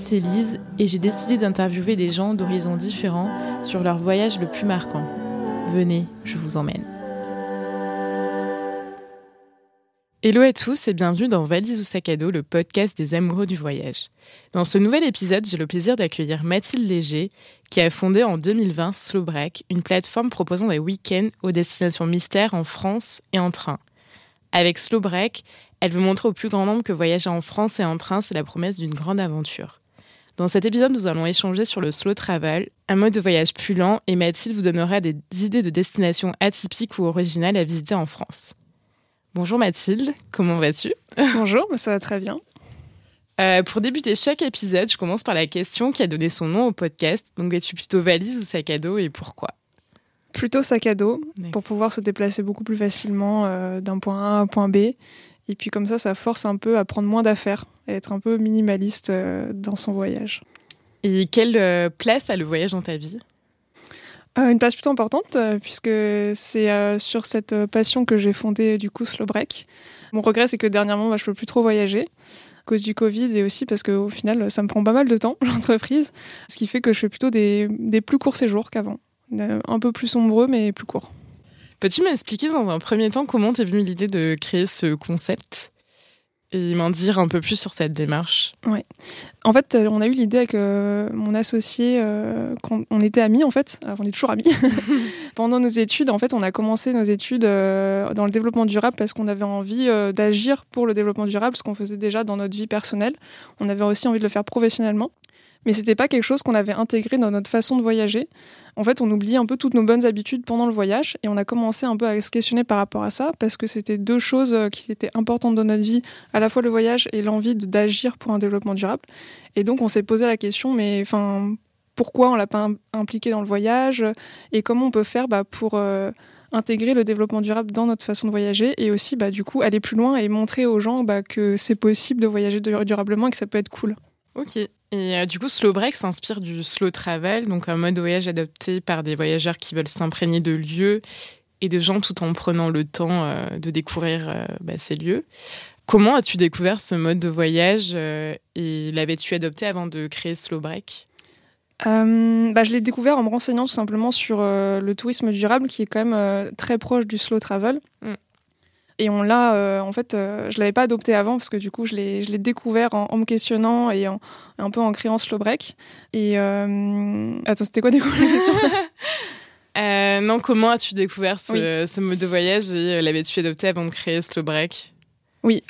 c'est Lise et j'ai décidé d'interviewer des gens d'horizons différents sur leur voyage le plus marquant. Venez, je vous emmène. Hello à tous et bienvenue dans Valise ou sac à dos, le podcast des amoureux du voyage. Dans ce nouvel épisode, j'ai le plaisir d'accueillir Mathilde Léger, qui a fondé en 2020 Slowbreak, une plateforme proposant des week-ends aux destinations mystères en France et en train. Avec Slowbreak, elle veut montrer au plus grand nombre que voyager en France et en train, c'est la promesse d'une grande aventure. Dans cet épisode, nous allons échanger sur le slow travel, un mode de voyage plus lent, et Mathilde vous donnera des idées de destinations atypiques ou originales à visiter en France. Bonjour Mathilde, comment vas-tu? Bonjour, ça va très bien. Euh, pour débuter chaque épisode, je commence par la question qui a donné son nom au podcast. Donc, es-tu plutôt valise ou sac à dos et pourquoi? Plutôt sac à dos, pour pouvoir se déplacer beaucoup plus facilement euh, d'un point A à un point B. Et puis comme ça, ça force un peu à prendre moins d'affaires et être un peu minimaliste euh, dans son voyage. Et quelle place a le voyage dans ta vie? Une place plutôt importante, puisque c'est sur cette passion que j'ai fondé du coup Slow Break. Mon regret, c'est que dernièrement, bah, je peux plus trop voyager à cause du Covid et aussi parce qu'au final, ça me prend pas mal de temps, l'entreprise, ce qui fait que je fais plutôt des, des plus courts séjours qu'avant. Un peu plus sombreux, mais plus courts. Peux-tu m'expliquer dans un premier temps comment t'es venue l'idée de créer ce concept et m'en dire un peu plus sur cette démarche? Oui. En fait, euh, on a eu l'idée avec euh, mon associé euh, on était amis en fait, on est toujours amis. Pendant nos études, en fait, on a commencé nos études dans le développement durable parce qu'on avait envie d'agir pour le développement durable, ce qu'on faisait déjà dans notre vie personnelle. On avait aussi envie de le faire professionnellement mais c'était pas quelque chose qu'on avait intégré dans notre façon de voyager. En fait, on oubliait un peu toutes nos bonnes habitudes pendant le voyage et on a commencé un peu à se questionner par rapport à ça parce que c'était deux choses euh, qui étaient importantes dans notre vie, à la fois le voyage et l'envie d'agir pour un développement durable. Et donc, on s'est posé la question, mais enfin, pourquoi on l'a pas impliqué dans le voyage et comment on peut faire bah, pour euh, intégrer le développement durable dans notre façon de voyager et aussi bah, du coup aller plus loin et montrer aux gens bah, que c'est possible de voyager durablement et que ça peut être cool. Ok. Et euh, du coup, Slow Break s'inspire du slow travel, donc un mode de voyage adopté par des voyageurs qui veulent s'imprégner de lieux et de gens tout en prenant le temps euh, de découvrir euh, bah, ces lieux. Comment as-tu découvert ce mode de voyage et l'avais-tu adopté avant de créer Slow Break? Bah, je l'ai découvert en me renseignant tout simplement sur le tourisme durable qui est quand même très proche du slow travel. Mm. Et on l'a, euh, en fait, euh, je l'avais pas adopté avant parce que du coup, je l'ai, je l'ai découvert en, me questionnant et en, un peu en créant slow break. Et euh, attends, c'était quoi la question Non, comment as-tu découvert ce, mode de voyage et l'avais-tu adopté avant de créer slow break Oui,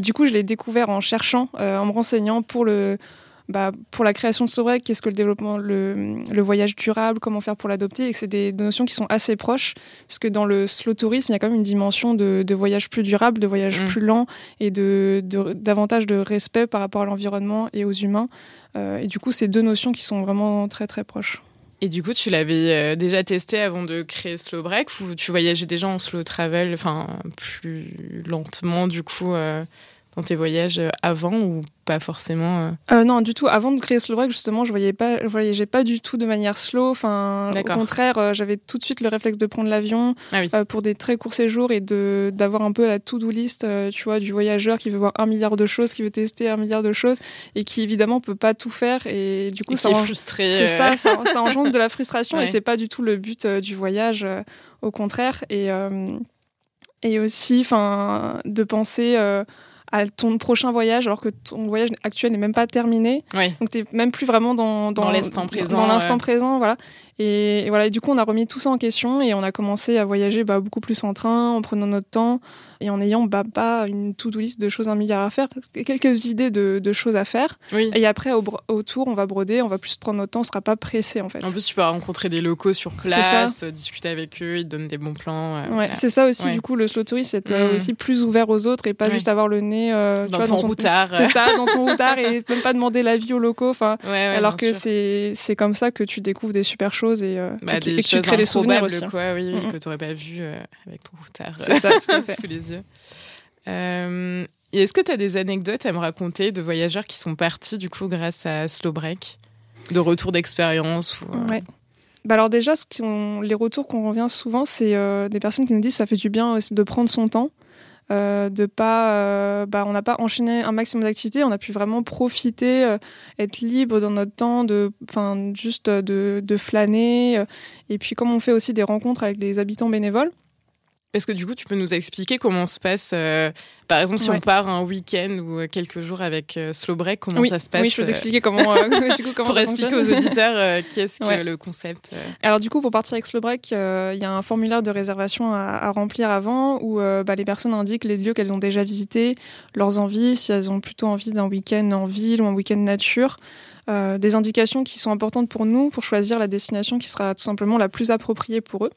du coup, je l'ai découvert en cherchant, en me renseignant pour le bah, pour la création de Sobrec, qu'est-ce que le développement, le, le, voyage durable, comment faire pour l'adopter, et que c'est des, notions qui sont assez proches, parce que dans le slow tourisme, il y a quand même une dimension de, de voyage plus durable, de voyage mm. plus lent, et de, de, davantage de respect par rapport à l'environnement et aux humains. Euh, et du coup, c'est deux notions qui sont vraiment très très proches. Et du coup, tu l'avais euh, déjà testé avant de créer Slow Break ou tu voyageais déjà en slow travel, enfin plus lentement du coup euh, dans tes voyages avant ou pas forcément euh. Euh, Non, du tout. Avant de créer Slow Break, justement, je voyais pas, je voyageais pas du tout de manière slow. Enfin, au contraire, euh, j'avais tout de suite le réflexe de prendre l'avion ah pour des très courts séjours et de d'avoir un peu la to-do list, tu vois, du voyageur qui veut voir un milliard de choses, qui veut tester un milliard de choses et qui évidemment peut pas tout faire et du coup ça, est frustré. C'est ça, ça, engendre de la frustration et c'est pas du tout le but du voyage. au contraire et et aussi, enfin, de penser à ton prochain voyage alors que ton voyage actuel n'est même pas terminé. Donc tu n'es même plus vraiment dans, dans, l'instant présent. Dans l'instant présent, voilà. Et, voilà, du coup, on a remis tout ça en question et on a commencé à voyager bah, beaucoup plus en train, en prenant notre temps et en ayant bah, pas une to-do list de choses un milliard à faire, quelques idées de, de choses à faire. Et après, au, autour, on va broder, on va plus prendre notre temps, on sera pas pressé en fait. En plus, tu peux rencontrer des locaux sur place, discuter avec eux, ils te donnent des bons plans. Euh, ouais, c'est ça aussi, du coup, le slow tourist, c'est mmh. aussi plus ouvert aux autres et pas juste avoir le nez euh, dans, ton routard. C'est ça, dans ton routard et même pas demander l'avis aux locaux. Enfin, alors que c'est comme ça que tu découvres des super choses et, euh, bah, et, que tu crées des souvenirs aussi. Quoi, oui, mm -hmm. que tu n'aurais pas vu euh, avec ton routard. C'est ça, sous les yeux. Euh, et est-ce que tu as des anecdotes à me raconter de voyageurs qui sont partis du coup grâce à Slow Break De retour d'expérience ou, ouais. Bah alors déjà, ce les retours qu'on revient souvent, c'est des personnes qui nous disent ça fait du bien de prendre son temps. De pas, bah, on n'a pas enchaîné un maximum d'activités, on a pu vraiment profiter, être libre dans notre temps, de, enfin, juste de, de flâner. et puis comme on fait aussi des rencontres avec des habitants bénévoles, est-ce que du coup, tu peux nous expliquer comment se passe, euh, par exemple, si on part un week-end ou euh, quelques jours avec euh, Slow Break, comment ça se passe Oui, je peux t'expliquer comment, du coup, comment Pour expliquer aux auditeurs qu'est-ce que le concept. Alors du coup, pour partir avec Slow Break, il y a un formulaire de réservation à, remplir avant où bah, les personnes indiquent les lieux qu'elles ont déjà visités, leurs envies, si elles ont plutôt envie d'un week-end en ville ou un week-end nature. des indications qui sont importantes pour nous pour choisir la destination qui sera tout simplement la plus appropriée pour eux.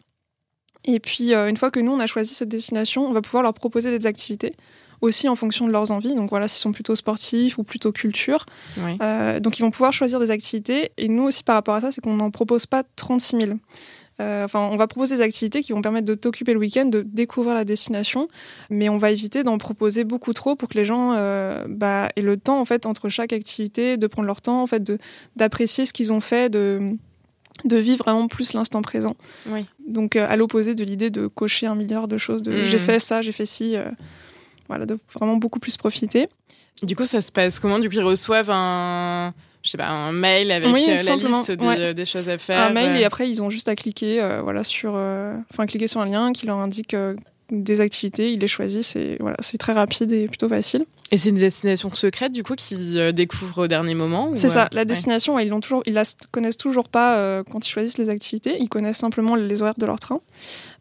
Et puis, euh, une fois que nous, on a choisi cette destination, on va pouvoir leur proposer des activités aussi en fonction de leurs envies. Donc voilà, s'ils sont plutôt sportifs ou plutôt culture. Euh, donc ils vont pouvoir choisir des activités. Et nous aussi, par rapport à ça, c'est qu'on n'en propose pas 36 000. Euh, enfin, on va proposer des activités qui vont permettre de t'occuper le week-end, de découvrir la destination, mais on va éviter d'en proposer beaucoup trop pour que les gens bah, aient le temps en fait entre chaque activité, de prendre leur temps en fait, d'apprécier ce qu'ils ont fait, de de vivre vraiment plus l'instant présent. Oui. Donc euh, à l'opposé de l'idée de cocher un milliard de choses, de j'ai mm. fait ça, j'ai fait ci, euh, voilà, de vraiment beaucoup plus profiter. Du coup, ça se passe comment? Du coup, ils reçoivent un, je sais pas, un mail avec euh, la liste des, choses à faire. Un mail et après ils ont juste à cliquer, voilà, sur, enfin cliquer sur un lien qui leur indique des activités, ils les choisissent et voilà, c'est très rapide et plutôt facile. Et c'est une destination secrète du coup qui euh, découvrent au dernier moment C'est ça, la destination, ils l'ont toujours, ils la connaissent toujours pas euh, quand ils choisissent les activités, ils connaissent simplement les horaires de leur train.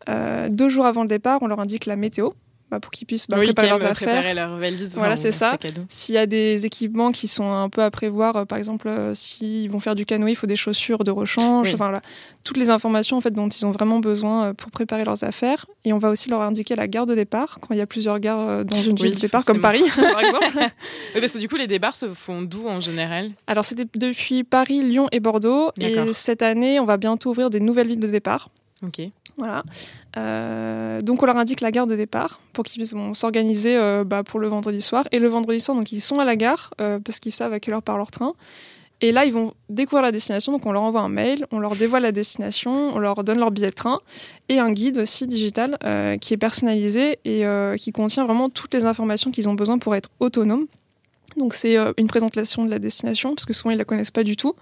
Euh, deux jours avant le départ, on leur indique la météo. Bah, pour qu'ils puissent bah, préparer leurs affaires. leur valise. Voilà, c'est ça. S'il y a des équipements qui sont un peu à prévoir, euh, par exemple, euh, s'ils vont faire du canoë, il faut des chaussures de rechange. Enfin, voilà. Toutes les informations en fait, dont ils ont vraiment besoin euh, pour préparer leurs affaires. Et on va aussi leur indiquer la gare de départ, quand il y a plusieurs gares dans une ville de départ, comme Paris, par exemple. oui, parce que du coup, les départs se font d'où en général? Alors, c'était depuis Paris, Lyon et Bordeaux. Et cette année, on va bientôt ouvrir des nouvelles villes de départ. Ok. Voilà. Euh, donc on leur indique la gare de départ pour qu'ils puissent s'organiser euh, bah, pour le vendredi soir. Et le vendredi soir, donc ils sont à la gare euh, parce qu'ils savent à quelle heure part leur train. Et là, ils vont découvrir la destination. Donc on leur envoie un mail, on leur dévoile la destination, on leur donne leur billet de train et un guide aussi digital qui est personnalisé et qui contient vraiment toutes les informations qu'ils ont besoin pour être autonomes. Donc c'est euh, une présentation de la destination, parce que souvent ils la connaissent pas du tout.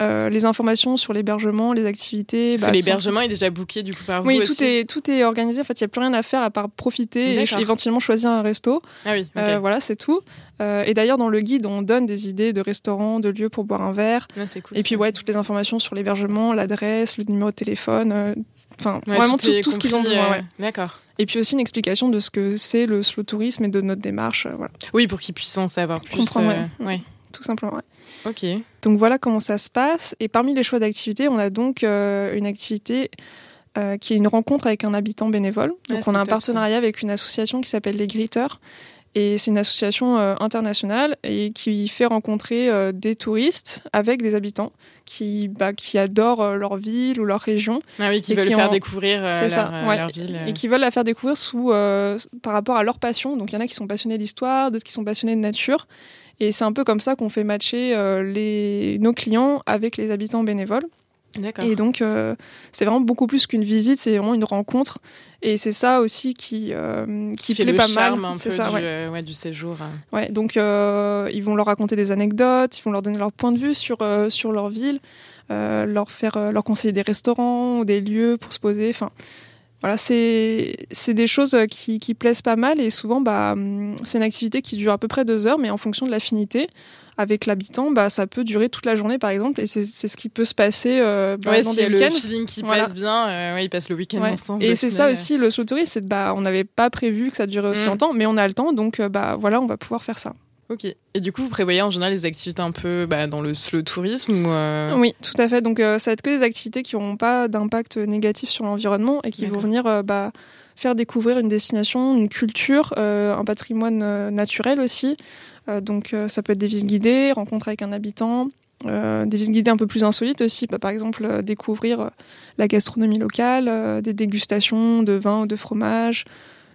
Euh, les informations sur l'hébergement, les activités. Bah, l'hébergement est déjà booké du coup par vous Oui, tout est tout est organisé. En fait, il y a plus rien à faire à part profiter et éventuellement choisir un resto. Ah oui. Euh, voilà, c'est tout. et d'ailleurs dans le guide, on donne des idées de restaurants, de lieux pour boire un verre. Ah, et puis ouais, toutes les informations sur l'hébergement, l'adresse, le numéro de téléphone, Enfin, vraiment tout, ce qu'ils ont besoin. D'accord. Et puis aussi une explication de ce que c'est le slow tourisme et de notre démarche. Euh, voilà. Oui, pour qu'ils puissent en savoir plus. Comprendre, euh, ouais. Tout simplement. Ok. Donc voilà comment ça se passe. Et parmi les choix d'activités, on a donc euh, une activité qui est une rencontre avec un habitant bénévole. Donc ah, on a un partenariat avec une association qui s'appelle les Gritters et c'est une association euh, internationale et qui fait rencontrer euh, des touristes avec des habitants qui, bah, qui adorent euh, leur ville ou leur région. Ah oui, qui veulent faire découvrir leur, ça, leur, ville. Et qui veulent la faire découvrir sous, par rapport à leur passion. Donc il y en a qui sont passionnés d'histoire, d'autres qui sont passionnés de nature. Et c'est un peu comme ça qu'on fait matcher les, nos clients avec les habitants bénévoles. Et donc, euh, c'est vraiment beaucoup plus qu'une visite, c'est vraiment une rencontre. Et c'est ça aussi qui, euh, qui, fait plaît le pas charme mal. un peu ça, du, ouais. du, séjour. Hein. Ouais, donc euh, ils vont leur raconter des anecdotes, ils vont leur donner leur point de vue sur, sur leur ville, leur, faire, leur conseiller des restaurants ou des lieux pour se poser. Enfin, voilà, c'est des choses qui, qui, plaisent pas mal et souvent, bah, hum, c'est une activité qui dure à peu près deux heures, mais en fonction de l'affinité avec l'habitant, bah, ça peut durer toute la journée, par exemple, et c'est ce qui peut se passer euh, bah, dans des le feeling qui passe bien, euh, ouais, ils passent le week-end ensemble. Et c'est ça aussi, le slow tourisme, c'est bah, on n'avait pas prévu que ça durait aussi mm. longtemps, mais on a le temps, donc euh, bah, voilà, on va pouvoir faire ça. Ok. Et du coup, vous prévoyez en général les activités un peu bah, dans le slow tourisme ou euh Oui, tout à fait. Donc, ça va être que des activités qui n'auront pas d'impact négatif sur l'environnement et qui vont venir bah, faire découvrir une destination, une culture, un patrimoine naturel aussi. Euh, donc euh, ça peut être des visites guidées, rencontres avec un habitant, euh, des visites guidées un peu plus insolites aussi, bah, par exemple découvrir la gastronomie locale, des dégustations de vin ou de fromage,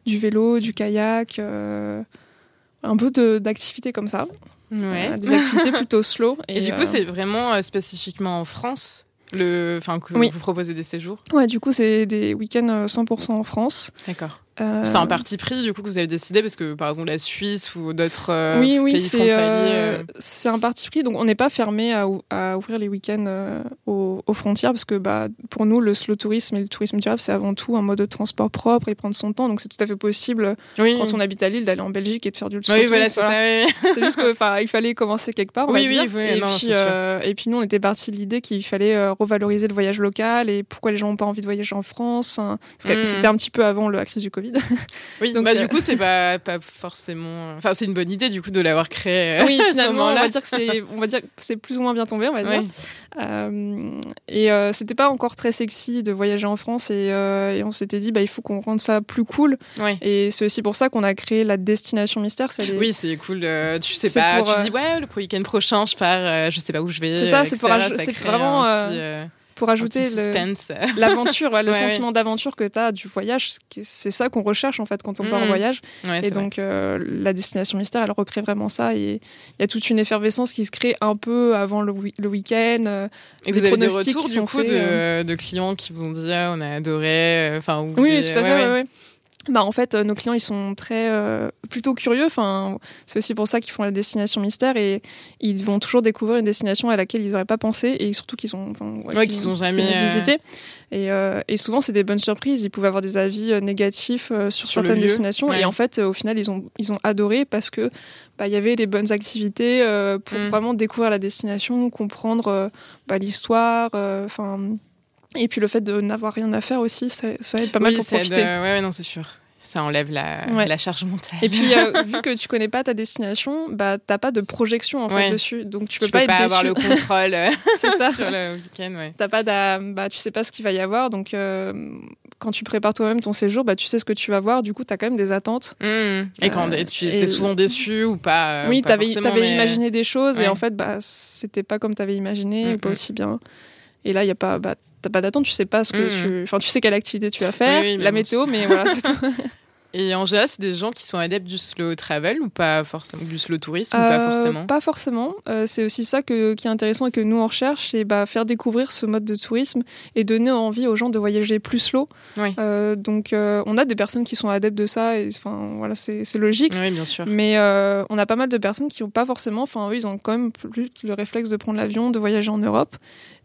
du vélo, du kayak, un peu d'activités comme ça. des activités plutôt slow. Et, du coup, c'est vraiment spécifiquement en France le, que vous proposez des séjours? Ouais, du coup, c'est des week-ends 100% en France. D'accord. Euh, c'est un parti pris du coup que vous avez décidé parce que par exemple la Suisse ou d'autres euh, oui, oui, pays c'est, frontaliers. c'est un parti pris, donc on n'est pas fermé à, à, ouvrir les week-ends aux, aux, frontières parce que bah, pour nous le slow tourisme et le tourisme durable c'est avant tout un mode de transport propre et prendre son temps, donc c'est tout à fait possible oui. quand on habite à Lille d'aller en Belgique et de faire du slow oui, tourisme. Voilà, c'est, voilà. ça, c'est juste que il fallait commencer quelque part. On oui, va dire. oui, et, non, puis, et puis nous on était parti de l'idée qu'il fallait revaloriser le voyage local et pourquoi les gens n'ont pas envie de voyager en France. Enfin, Mm. c'était un petit peu avant la crise du Covid. Oui, Donc, bah, euh, du coup, c'est pas, pas forcément. Enfin, c'est une bonne idée, du coup, de l'avoir créé. Oui, à ce finalement, on va dire que c'est, on va dire que c'est plus ou moins bien tombé, on va dire. Euh, et euh, c'était pas encore très sexy de voyager en France et, euh, et on s'était dit, bah, il faut qu'on rende ça plus cool. Et c'est aussi pour ça qu'on a créé la destination mystère. Oui, c'est cool. euh, tu sais pas, pour, tu euh, dis ouais, le week-end prochain, je pars, euh, je sais pas où je vais. C'est ça, euh, c'est vraiment, euh, euh, pour ajouter le- l'aventure, ouais, le Ouais, sentiment d'aventure que tu as du voyage. C'est ça qu'on recherche en fait quand on part en Mhm. voyage. Et donc, euh, la destination mystère, elle recrée vraiment ça. Et il y a toute une effervescence qui se crée un peu avant le, le week-end. euh, Et vous avez des pronostics retours du coup de, euh. de clients qui vous ont dit ah, on a adoré, enfin ou Oui, des- tout à fait. Bah, en fait, euh, nos clients, ils sont très euh, plutôt curieux. Enfin, c'est aussi pour ça qu'ils font la destination mystère et ils vont toujours découvrir une destination à laquelle ils n'auraient pas pensé et surtout qu'ils ont, enfin, Ouais, ont jamais, euh, visité. Et, euh, et souvent, c'est des bonnes surprises. Ils pouvaient avoir des avis négatifs sur, certaines destinations ouais. et en fait, au final, ils ont ils ont adoré parce que bah, il y avait des bonnes activités pour Mm. vraiment découvrir la destination, comprendre bah, l'histoire. Enfin. Et puis le fait de n'avoir rien à faire aussi, ça, ça aide pas mal Oui, pour aide, profiter. euh, ouais, ouais, non, c'est sûr. Ça enlève la, Ouais. la charge mentale. Et puis, euh, vu que tu connais pas ta destination, bah t'as pas de projection en fait dessus, donc tu tu peux pas avoir le contrôle euh, C'est ça. sur le week-end, ouais. Pas bah tu sais pas ce qu'il va y avoir, donc euh, quand tu prépares toi-même ton séjour, bah tu sais ce que tu vas voir. Du coup, t'as quand même des attentes. Mmh. Et quand Euh, tu étais souvent déçu ou pas oui, pas t'avais mais- imaginé des choses et en fait, bah c'était pas comme t'avais imaginé, Mm, ou pas mm. aussi bien. Et là, il y a pas, bah t'as pas d'attente, tu sais pas ce que Mm. tu, enfin tu sais quelle activité tu vas faire, Oui, oui, la météo, mais voilà. c'est tout. Et en général, c'est des gens qui sont adeptes du slow travel ou pas forcément du slow tourisme ou Euh, pas forcément Pas forcément. Euh, c'est aussi ça que, qui est intéressant et que nous on recherche, c'est bah, faire découvrir ce mode de tourisme et donner envie aux gens de voyager plus slow. Oui. Euh, donc euh, on a des personnes qui sont adeptes de ça et enfin voilà c'est logique. Oui, bien sûr. Mais euh, on a pas mal de personnes qui n'ont pas forcément, enfin eux ils ont quand même plus le réflexe de prendre l'avion, de voyager en Europe.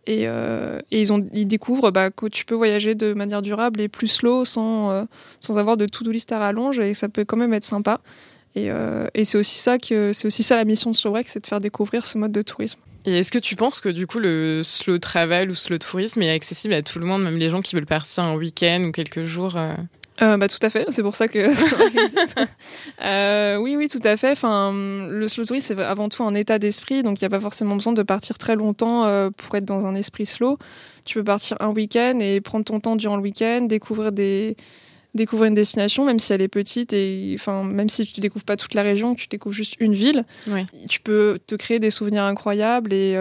Et, euh, et ils, découvrent bah, que tu peux voyager de manière durable et plus slow sans, euh, sans avoir de to-do list à rallonge et ça peut quand même être sympa. Et, euh, c'est aussi ça que c'est aussi ça la mission de Slow c'est de faire découvrir ce mode de tourisme. Et est-ce que tu penses que du coup le slow travel ou slow tourisme est accessible à tout le monde, même les gens qui veulent partir un week-end ou quelques jours euh bah, tout à fait, c'est pour ça que. Euh, oui, oui, tout à fait. Enfin, le slow tourisme, c'est avant tout un état d'esprit, donc il n'y a pas forcément besoin de partir très longtemps euh, pour être dans un esprit slow. Tu peux partir un week-end et prendre ton temps durant le week-end, découvrir des découvrir une destination, même si elle est petite et enfin même si tu découvres pas toute la région, que tu découvres juste une ville, tu peux te créer des souvenirs incroyables et,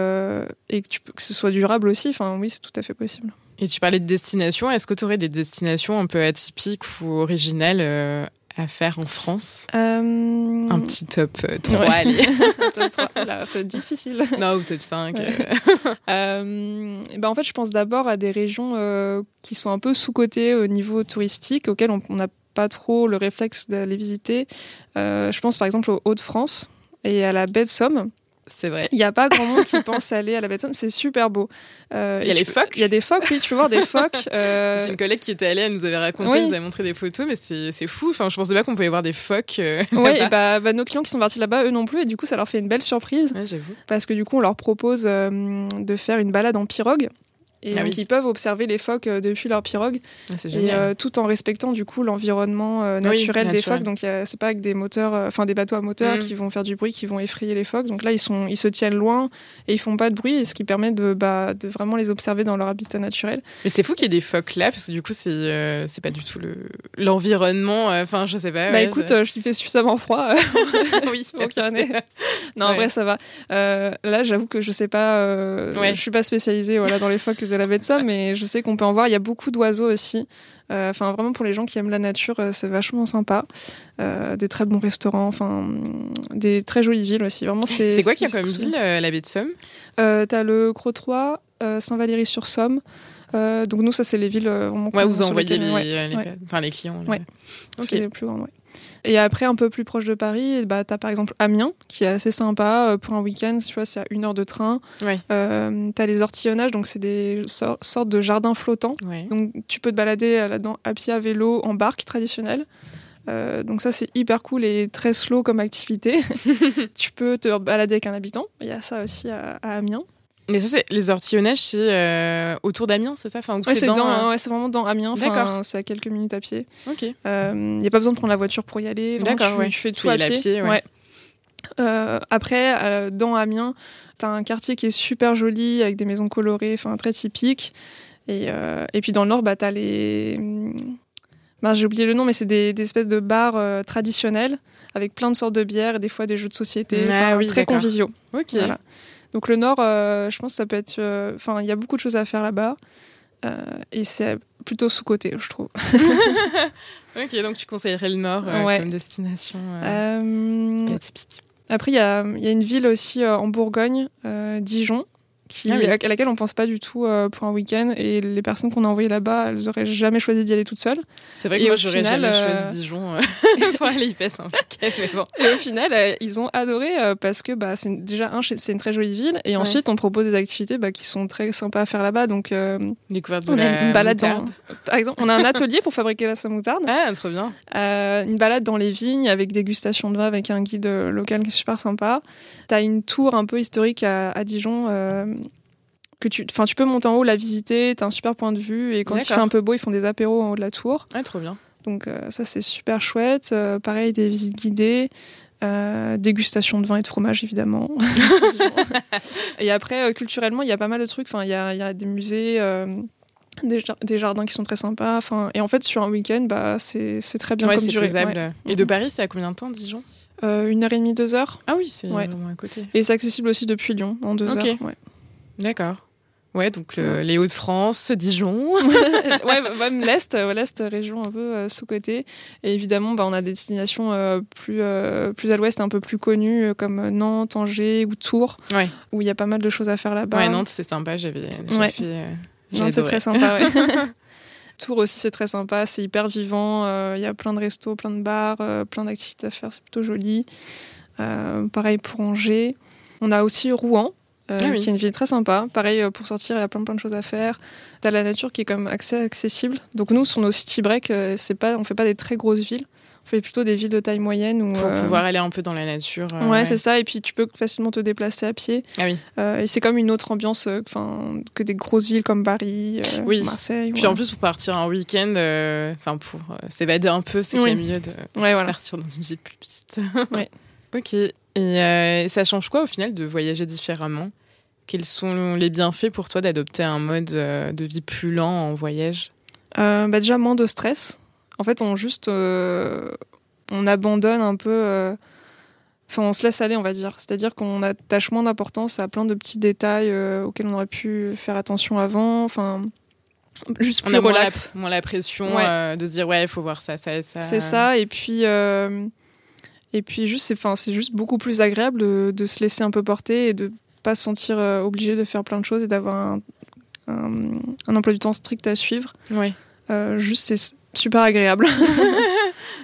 et que, tu peux, que ce soit durable aussi. Enfin, oui, c'est tout à fait possible. Et tu parlais de destinations. Est-ce que tu aurais des destinations un peu atypiques ou originales euh, à faire en France? Euh, Un petit top euh, 3, Ouais. allez. top trois. Là, c'est difficile. non, ou top 5. Ouais. euh. Euh, ben en fait, je pense d'abord à des régions euh, qui sont un peu sous-cotées au niveau touristique, auxquelles on n'a pas trop le réflexe d'aller visiter. Euh, je pense par exemple aux Hauts-de-France et à la baie de Somme. C'est vrai. Il n'y a pas grand monde qui pense aller à la baie de Somme, c'est super beau. Euh, Il y a les phoques Il y a des phoques, oui, tu peux voir des phoques. euh, J'ai une collègue qui était allée, elle nous avait raconté, Oui. elle nous avait montré des photos, mais c'est fou. Enfin, je pensais pas qu'on pouvait voir des phoques. euh, et bah, bah, nos clients qui sont partis là-bas, eux non plus, et du coup, ça leur fait une belle surprise. Ouais, j'avoue. parce que du coup on leur propose euh, de faire une balade en pirogue et Ah oui. ils peuvent observer les phoques euh, depuis leur pirogue Ah, et euh, tout en respectant du coup l'environnement euh, Oui, naturel des phoques donc c'est pas avec des moteurs enfin des bateaux à moteur Mm. qui vont faire du bruit qui vont effrayer les phoques donc là ils sont ils se tiennent loin et ils font pas de bruit et ce qui permet de bah, de vraiment les observer dans leur habitat naturel Mais c'est fou qu'il y ait des phoques là, parce que du coup, c'est euh, c'est pas du tout le l'environnement. Enfin, je sais pas. bah écoute je- je fais suffisamment froid oui, donc il y en a- non en vrai ça va là j'avoue que je sais pas Ouais. je suis pas spécialisée voilà dans les phoques de la baie de Somme mais je sais qu'on peut en voir il y a beaucoup d'oiseaux aussi Euh, enfin vraiment pour les gens qui aiment la nature euh, c'est vachement sympa Euh, des très bons restaurants enfin des très jolies villes aussi vraiment c'est C'est quoi qu'il y a comme ville, euh, la baie de Somme? T'as le Crotoy Saint-Valery-sur-Somme Euh, donc nous, ça, c'est les villes vraiment Ouais, vous envoyez les, ouais, les- ouais. les clients. Ouais. C'est les plus grandes, ouais. Et après, un peu plus proche de Paris, bah, tu as par exemple Amiens, qui est assez sympa euh, pour un week-end. Tu vois, c'est à une heure de train. Ouais. Euh, tu as les ortillonnages, donc c'est des sor- sortes de jardins flottants. Ouais. Donc tu peux te balader euh, là-dedans à pied, à vélo, en barque traditionnelle. Euh, donc ça c'est hyper cool et très slow comme activité. tu peux te balader avec un habitant. Il y a ça aussi à, à Amiens. Mais ça, c'est les ortillonnages, c'est euh, autour d'Amiens, c'est ça? Enfin, Ouais, c'est dans, dans- euh, ouais, vraiment dans Amiens. D'accord. C'est à quelques minutes à pied. Ok. Il n'y a pas besoin de prendre la voiture pour y aller. D'accord, tu, ouais. tu fais tout à pied. pied. Euh, après, euh, dans Amiens, tu as un quartier qui est super joli avec des maisons colorées, enfin très typiques. Et, euh, et puis dans le nord, bah, tu as les. ben, J'ai oublié le nom, mais c'est des, des espèces de bars euh, traditionnels avec plein de sortes de bières et des fois des jeux de société, Ah oui, très conviviaux. Ok. Voilà. Donc le nord, euh, je pense que ça peut être. euh, Enfin, il y a beaucoup de choses à faire là-bas. Euh, et c'est plutôt sous-côté, je trouve. Ok, donc tu conseillerais le Nord Ouais. comme destination atypique. Après, il y a, y a une ville aussi en Bourgogne, Dijon, qui, Ah oui. à laquelle on pense pas du tout euh, pour un week-end. Et les personnes qu'on a envoyées là-bas, elles auraient jamais choisi d'y aller toutes seules. C'est vrai que Et moi, au j'aurais jamais euh, choisi Dijon pour aller y passer un week-end, mais bon. Et au final, euh, ils ont adoré euh, parce que bah, c'est déjà un, c'est une très jolie ville. Et ensuite, on propose des activités bah, qui sont très sympas à faire là-bas. Donc, euh, Découverte de on a une balade dans, moutarde. par exemple, on a un atelier pour fabriquer la moutarde. Ah, trop bien. Euh, une balade dans les vignes avec dégustation de vin avec un guide euh, local qui est super sympa. T'as une tour un peu historique à, à Dijon. euh, que tu, enfin, tu peux monter en haut, la visiter, t'as un super point de vue et quand il D'accord. fait un peu beau, ils font des apéros en haut de la tour. Ah, trop bien. Donc euh, ça c'est super chouette. Euh, pareil, des visites guidées, euh, dégustation de vin et de fromage évidemment. et après, euh, culturellement, il y a pas mal de trucs. Enfin, il y a, il y a des musées. euh, des, jar- des jardins qui sont très sympas. Enfin, et en fait, sur un week-end, bah, c'est très bien ouais, comme durée. ouais. Et de Paris, c'est à combien de temps, Dijon? Une heure et demie, deux heures. Ah oui, c'est Ouais. à côté. Et c'est accessible aussi depuis Lyon, en deux heures. D'accord. Ouais, donc le- les Hauts-de-France, Dijon. ouais, même l'Est, euh, l'Est, région un peu euh, sous-côté. Et évidemment, bah, on a des destinations euh, plus, plus à l'ouest, un peu plus connues, comme Nantes, Angers ou Tours, Ouais. où il y a pas mal de choses à faire là-bas. Ouais, Nantes, c'est sympa. J'avais Ouais. fait. Nantes, c'est très sympa. ouais. Tours aussi, c'est très sympa. C'est hyper vivant. Il y a plein de restos, plein de bars, plein d'activités à faire. C'est plutôt joli. Pareil pour Angers. On a aussi Rouen. Euh, Ah oui. qui est une ville très sympa. Pareil, euh, pour sortir, il y a plein plein de choses à faire. T'as la nature qui est même assez accessible. Donc nous, sur nos city breaks, euh, c'est pas, on fait pas des très grosses villes. On fait plutôt des villes de taille moyenne. Où, Pour euh, pouvoir aller un peu dans la nature. Ouais, c'est ça. Et puis tu peux facilement te déplacer à pied. Ah oui. Et c'est comme une autre ambiance que des grosses villes comme Paris, Oui. Marseille. Puis ouais. en plus, pour partir un week-end, enfin pour s'évader un peu, c'est Oui. mieux de Ouais, voilà. partir dans une ville plus petite. Ouais. ok. Et euh, ça change quoi au final de voyager différemment? Quels sont les bienfaits pour toi d'adopter un mode euh, de vie plus lent en voyage? Euh, bah déjà moins de stress. En fait, on juste euh, on abandonne un peu. Enfin, on se laisse aller, on va dire. C'est-à-dire qu'on attache moins d'importance à plein de petits détails auxquels on aurait pu faire attention avant. Enfin, juste On plus a moins la, relax. moins la pression Ouais. euh, de se dire ouais, il faut voir ça, ça et ça. C'est ça. Et puis, euh, et puis juste, c'est, enfin, c'est juste beaucoup plus agréable de, de se laisser un peu porter et de pas se sentir euh, obligé de faire plein de choses et d'avoir un, un, un emploi du temps strict à suivre. Ouais. Euh, juste, c'est super agréable.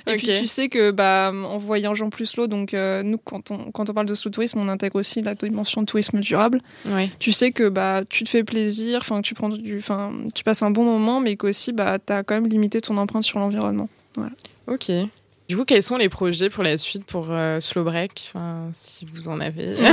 Et puis tu sais que bah, en voyageant plus slow, donc euh, nous quand on, quand on parle de slow tourisme, on intègre aussi la dimension de tourisme durable. Ouais. Tu sais que bah, tu te fais plaisir, enfin tu prends du, enfin tu passes un bon moment, mais qu'aussi bah, tu as quand même limité ton empreinte sur l'environnement. Ok. Du coup, quels sont les projets pour la suite pour euh, Slow Break Enfin, Si vous en avez.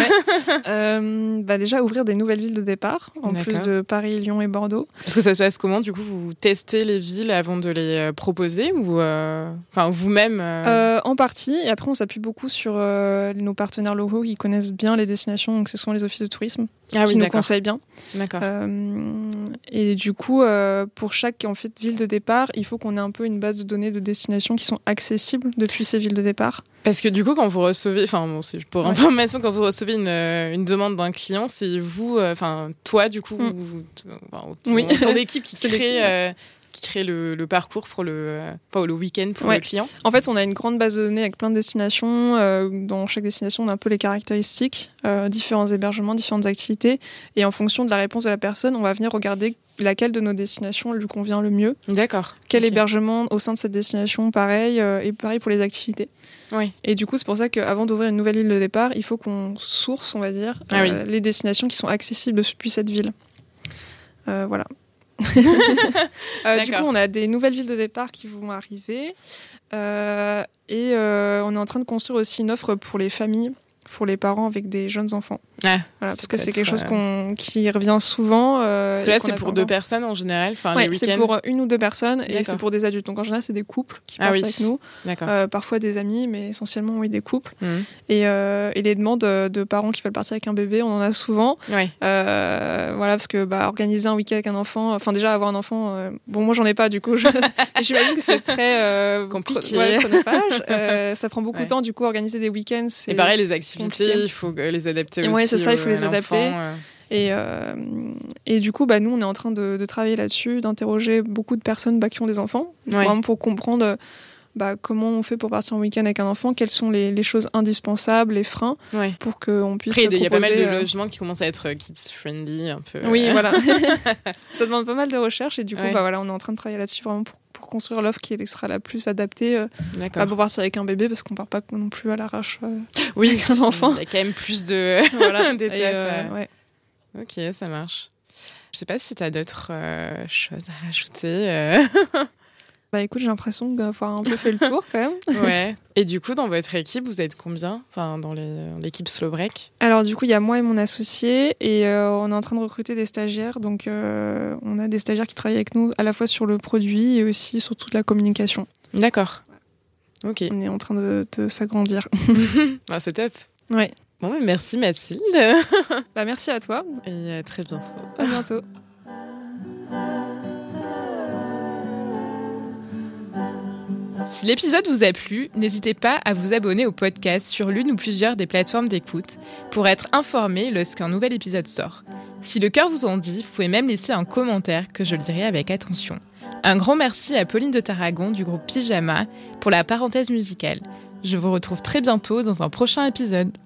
Euh, bah, déjà ouvrir des nouvelles villes de départ, en plus de Paris, Lyon et Bordeaux. Parce que ça se passe comment Du coup, vous testez les villes avant de les euh, proposer ou euh, enfin vous-même en partie, et après on s'appuie beaucoup sur nos partenaires locaux qui connaissent bien les destinations, donc ce sont les offices de tourisme Ah oui, qui nous d'accord. conseillent bien. D'accord. Euh, et du coup, euh, pour chaque en fait, ville de départ, il faut qu'on ait un peu une base de données de destinations qui sont accessibles depuis ces villes de départ. Parce que du coup, quand vous recevez, enfin bon, c'est pour Ouais. information, quand vous recevez une, euh, une demande d'un client, c'est vous, enfin toi, du coup, Mm. vous- enfin, ton, Oui. ton équipe qui crée, qui crée le, le parcours pour le, le week-end pour Ouais. le client. En fait, on a une grande base de données avec plein de destinations. Euh, dans chaque destination, on a un peu les caractéristiques, euh, différents hébergements, différentes activités. Et en fonction de la réponse de la personne, on va venir regarder laquelle de nos destinations lui convient le mieux. D'accord. Quel hébergement au sein de cette destination, pareil, euh, et pareil pour les activités. Oui. Et du coup, c'est pour ça qu'avant d'ouvrir une nouvelle ville de départ, il faut qu'on source, on va dire, Ah oui. euh, les destinations qui sont accessibles depuis cette ville. Voilà. Euh, du coup, on a des nouvelles villes de départ qui vont arriver. Euh, et euh, on est en train de construire aussi une offre pour les familles, pour les parents avec des jeunes enfants. Voilà, parce que c'est quelque chose euh, qu'on- qui revient souvent. euh, Parce que là, c'est a pour deux personnes en général, enfin Ouais, les c'est pour une ou deux personnes et c'est pour des adultes. Donc en général, c'est des couples qui Ah partent oui. avec nous. Euh, parfois des amis, mais essentiellement, oui, des couples. Mhm. Et, euh, et les demandes de, parents qui veulent partir avec un bébé, on en a souvent. Ouais. Euh, voilà, parce que bah, organiser un week-end avec un enfant, enfin déjà avoir un enfant, euh, bon, moi j'en ai pas du coup. J'imagine que c'est très euh, Compliqué. ouais. Euh, ça prend beaucoup Ouais. de temps, du coup, organiser des week-ends. c'est- Et pareil, les activités, il faut euh, les adapter aussi. Ouais, c'est ça, il au- faut les adapter. Et, euh, et du coup, bah, nous, on est en train de, de travailler là-dessus, d'interroger beaucoup de personnes bah, qui ont des enfants, Ouais. vraiment pour comprendre euh, bah, comment on fait pour partir en week-end avec un enfant, quelles sont les, les choses indispensables, les freins, Ouais. pour qu'on puisse. Il y a pas mal de euh, logements qui commencent à être kids-friendly, un peu. Oui, voilà. ça demande pas mal de recherche et du coup, Ouais. bah, voilà, on est en train de travailler là-dessus vraiment pour, pour construire l'offre qui sera la plus adaptée euh, bah, pour partir avec un bébé parce qu'on part pas non plus à l'arrache. euh, oui, avec un enfant. Il y a quand même plus de. voilà. Ouais. Ok, ça marche. Je sais pas si tu as d'autres euh, choses à rajouter. euh. Bah écoute, j'ai l'impression d'avoir un peu fait le tour quand même. ouais. Et du coup, dans votre équipe, vous êtes combien? Enfin, dans l'équipe Slow Break Alors du coup, il y a moi et mon associé et euh, on est en train de recruter des stagiaires. Donc euh, on a des stagiaires qui travaillent avec nous à la fois sur le produit et aussi sur toute la communication. D'accord. Ok. On est en train de, de s'agrandir. Ah, c'est top. Ouais. Bon, mais merci Mathilde. Bah merci à toi. Et à très bientôt. À bientôt. Si l'épisode vous a plu, n'hésitez pas à vous abonner au podcast sur l'une ou plusieurs des plateformes d'écoute pour être informé lorsqu'un nouvel épisode sort. Si le cœur vous en dit, vous pouvez même laisser un commentaire que je lirai avec attention. Un grand merci à Pauline de Tarragon du groupe Pyjama pour la parenthèse musicale. Je vous retrouve très bientôt dans un prochain épisode.